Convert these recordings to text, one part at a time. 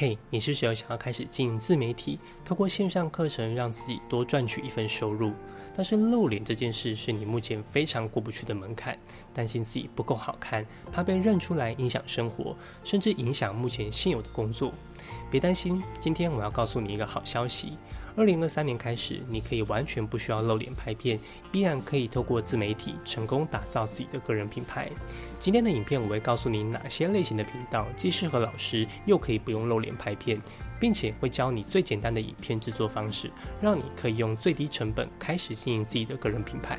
嘿，你是不是有想要开始经营自媒体，透过线上课程让自己多赚取一份收入？但是露脸这件事是你目前非常过不去的门槛，担心自己不够好看，怕被认出来影响生活，甚至影响目前现有的工作。别担心，今天我要告诉你一个好消息。二零二三年开始，你可以完全不需要露脸拍片，依然可以透过自媒体成功打造自己的个人品牌。今天的影片我会告诉你哪些类型的频道既适合老师，又可以不用露脸拍片，并且会教你最简单的影片制作方式，让你可以用最低成本开始经营自己的个人品牌。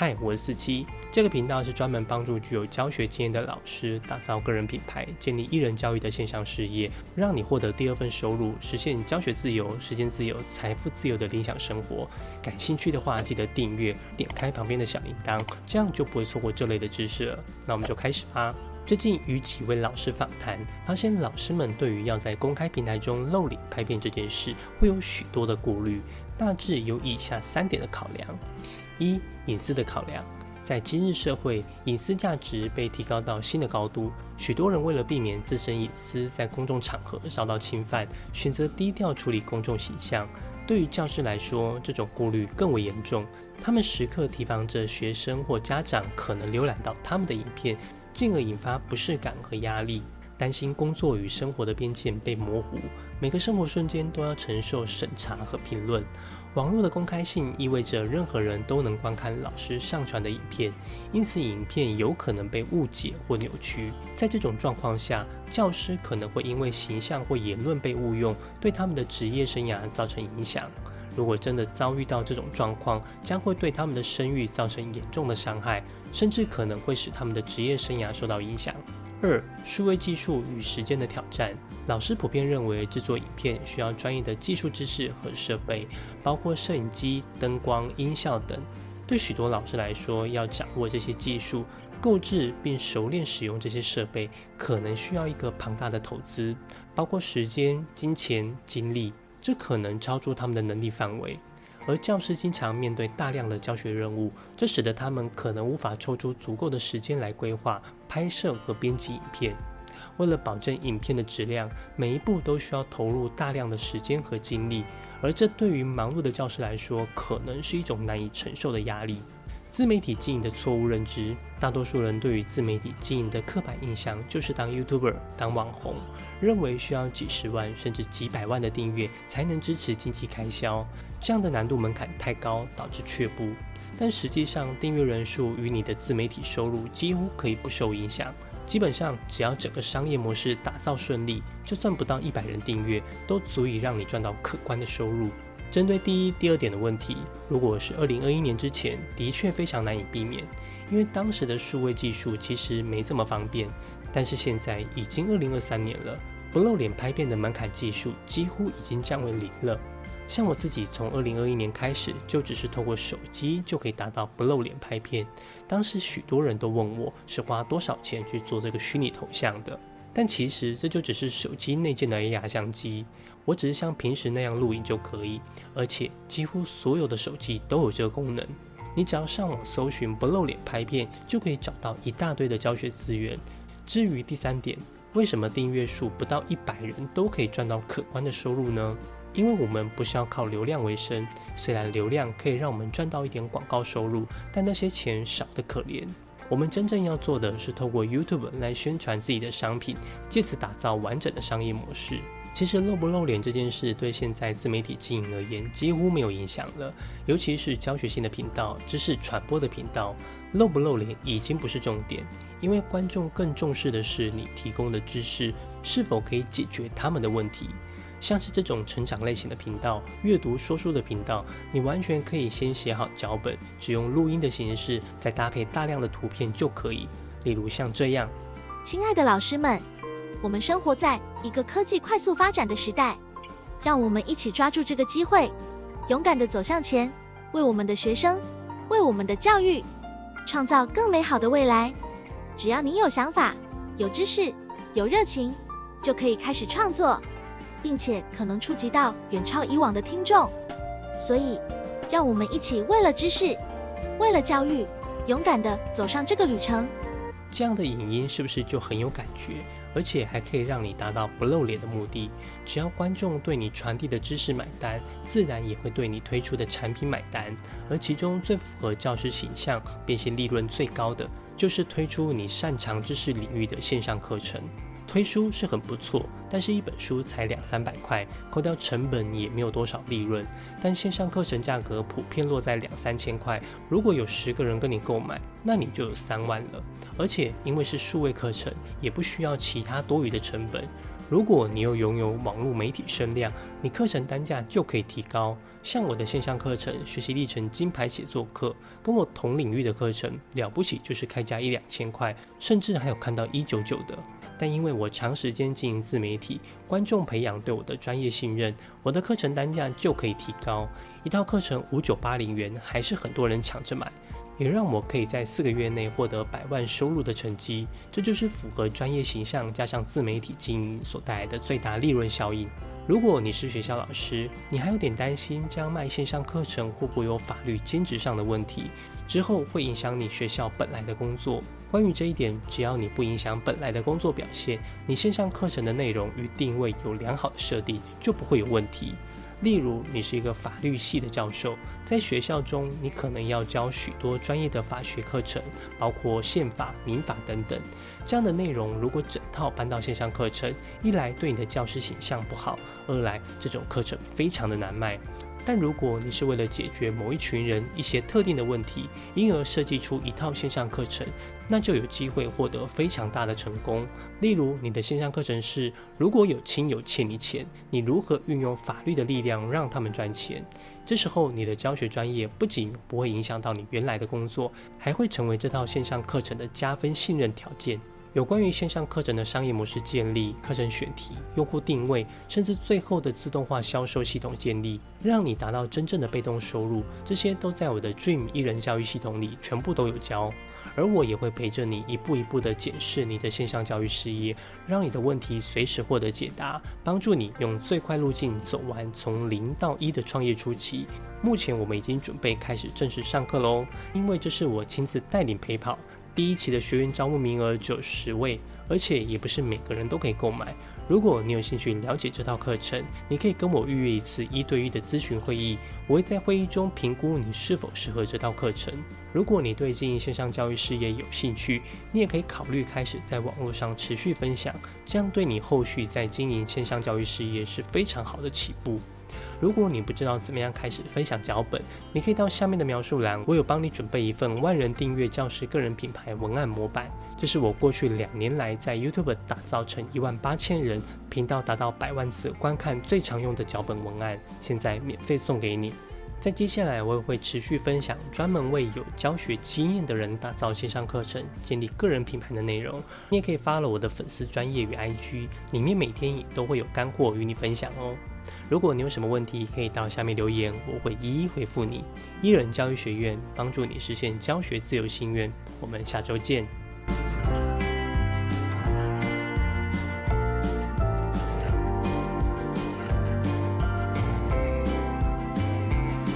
嗨，我是四七。这个频道是专门帮助具有教学经验的老师打造个人品牌、建立艺人教育的线上事业，让你获得第二份收入，实现教学自由、时间自由、财富自由的理想生活。感兴趣的话，记得订阅，点开旁边的小铃铛，这样就不会错过这类的知识了。那我们就开始吧。最近与几位老师访谈，发现老师们对于要在公开平台中露脸拍片这件事，会有许多的顾虑，大致有以下三点的考量。一、隐私的考量，在今日社会，隐私价值被提高到新的高度。许多人为了避免自身隐私在公众场合遭到侵犯，选择低调处理公众形象。对于教师来说，这种顾虑更为严重。他们时刻提防着学生或家长可能浏览到他们的影片，进而引发不适感和压力。担心工作与生活的边界被模糊，每个生活瞬间都要承受审查和评论。网络的公开性意味着任何人都能观看老师上传的影片，因此影片有可能被误解或扭曲。在这种状况下，教师可能会因为形象或言论被误用，对他们的职业生涯造成影响。如果真的遭遇到这种状况，将会对他们的声誉造成严重的伤害，甚至可能会使他们的职业生涯受到影响。二、数位技术与时间的挑战。老师普遍认为，制作影片需要专业的技术知识和设备，包括摄影机、灯光、音效等。对许多老师来说，要掌握这些技术、购置并熟练使用这些设备，可能需要一个庞大的投资，包括时间、金钱、精力，这可能超出他们的能力范围。而教师经常面对大量的教学任务，这使得他们可能无法抽出足够的时间来规划、拍摄和编辑影片。为了保证影片的质量，每一步都需要投入大量的时间和精力，而这对于忙碌的教师来说，可能是一种难以承受的压力。自媒体经营的错误认知，大多数人对于自媒体经营的刻板印象就是当 YouTuber、当网红，认为需要几十万甚至几百万的订阅才能支持经济开销，这样的难度门槛太高，导致却步。但实际上，订阅人数与你的自媒体收入几乎可以不受影响。基本上，只要整个商业模式打造顺利，就算不到一百人订阅，都足以让你赚到可观的收入。针对第一、第二点的问题，如果是二零二一年之前，的确非常难以避免，因为当时的数位技术其实没这么方便。但是现在已经二零二三年了，不露脸拍片的门槛技术几乎已经降为零了。像我自己从二零二一年开始，就只是透过手机就可以达到不露脸拍片。当时许多人都问我是花多少钱去做这个虚拟头像的。但其实这就只是手机内建的 AR 相机，我只是像平时那样录影就可以，而且几乎所有的手机都有这个功能。你只要上网搜寻不露脸拍片，就可以找到一大堆的教学资源。至于第三点，为什么订阅数不到一百人都可以赚到可观的收入呢？因为我们不是要靠流量为生，虽然流量可以让我们赚到一点广告收入，但那些钱少得可怜。我们真正要做的是透过 YouTube 来宣传自己的商品，借此打造完整的商业模式。其实露不露脸这件事对现在自媒体经营而言几乎没有影响了，尤其是教学性的频道、知识传播的频道，露不露脸已经不是重点，因为观众更重视的是你提供的知识是否可以解决他们的问题。像是这种成长类型的频道、阅读说书的频道，你完全可以先写好脚本，只用录音的形式，再搭配大量的图片就可以。例如像这样：亲爱的老师们，我们生活在一个科技快速发展的时代，让我们一起抓住这个机会，勇敢地走向前，为我们的学生、为我们的教育，创造更美好的未来。只要你有想法、有知识、有热情，就可以开始创作。并且可能触及到远超以往的听众，所以让我们一起为了知识，为了教育，勇敢的走上这个旅程。这样的影音是不是就很有感觉？而且还可以让你达到不露脸的目的。只要观众对你传递的知识买单，自然也会对你推出的产品买单。而其中最符合教师形象、变现利润最高的，就是推出你擅长知识领域的线上课程。推书是很不错，但是一本书才两三百块，扣掉成本也没有多少利润。但线上课程价格普遍落在两三千块，如果有十个人跟你购买，那你就有三万了。而且因为是数位课程，也不需要其他多余的成本。如果你又拥有网络媒体声量，你课程单价就可以提高。像我的线上课程学习历程金牌写作课，跟我同领域的课程了不起就是开价一两千块，甚至还有看到一九九的。但因为我长时间经营自媒体，观众培养对我的专业信任，我的课程单价就可以提高。一套课程五九八零元，还是很多人抢着买，也让我可以在四个月内获得百万收入的成绩。这就是符合专业形象加上自媒体经营所带来的最大利润效应。如果你是学校老师，你还有点担心这样卖线上课程会不会有法律兼职上的问题，之后会影响你学校本来的工作。关于这一点，只要你不影响本来的工作表现，你线上课程的内容与定位有良好的设定，就不会有问题。例如，你是一个法律系的教授，在学校中，你可能要教许多专业的法学课程，包括宪法、民法等等。这样的内容如果整套搬到线上课程，一来对你的教师形象不好，二来这种课程非常的难卖。但如果你是为了解决某一群人一些特定的问题，因而设计出一套线上课程，那就有机会获得非常大的成功。例如，你的线上课程是：如果有亲友欠你钱，你如何运用法律的力量让他们赚钱？这时候，你的教学专业不仅不会影响到你原来的工作，还会成为这套线上课程的加分信任条件。有关于线上课程的商业模式建立、课程选题、用户定位，甚至最后的自动化销售系统建立，让你达到真正的被动收入，这些都在我的 Dream 一人教育系统里全部都有教。而我也会陪着你一步一步的检视你的线上教育事业，让你的问题随时获得解答，帮助你用最快路径走完从零到一的创业初期。目前我们已经准备开始正式上课喽，因为这是我亲自带领陪跑。第一期的学员招募名额只有十位，而且也不是每个人都可以购买。如果你有兴趣了解这套课程，你可以跟我预约一次一对一的咨询会议，我会在会议中评估你是否适合这套课程。如果你对经营线上教育事业有兴趣，你也可以考虑开始在网络上持续分享，这样对你后续在经营线上教育事业是非常好的起步。如果你不知道怎么样开始分享脚本，你可以到下面的描述栏，我有帮你准备一份万人订阅教师个人品牌文案模板。这是我过去两年来在 YouTube 打造成一万八千人频道达到百万次观看最常用的脚本文案，现在免费送给你。在接下来，我也会持续分享专门为有教学经验的人打造线上课程、建立个人品牌的内容。你也可以发了我的粉丝专业与 IG，里面每天也都会有干货与你分享哦。如果你有什么问题，可以到下面留言，我会一一回复你。伊人教育学院帮助你实现教学自由心愿，我们下周见。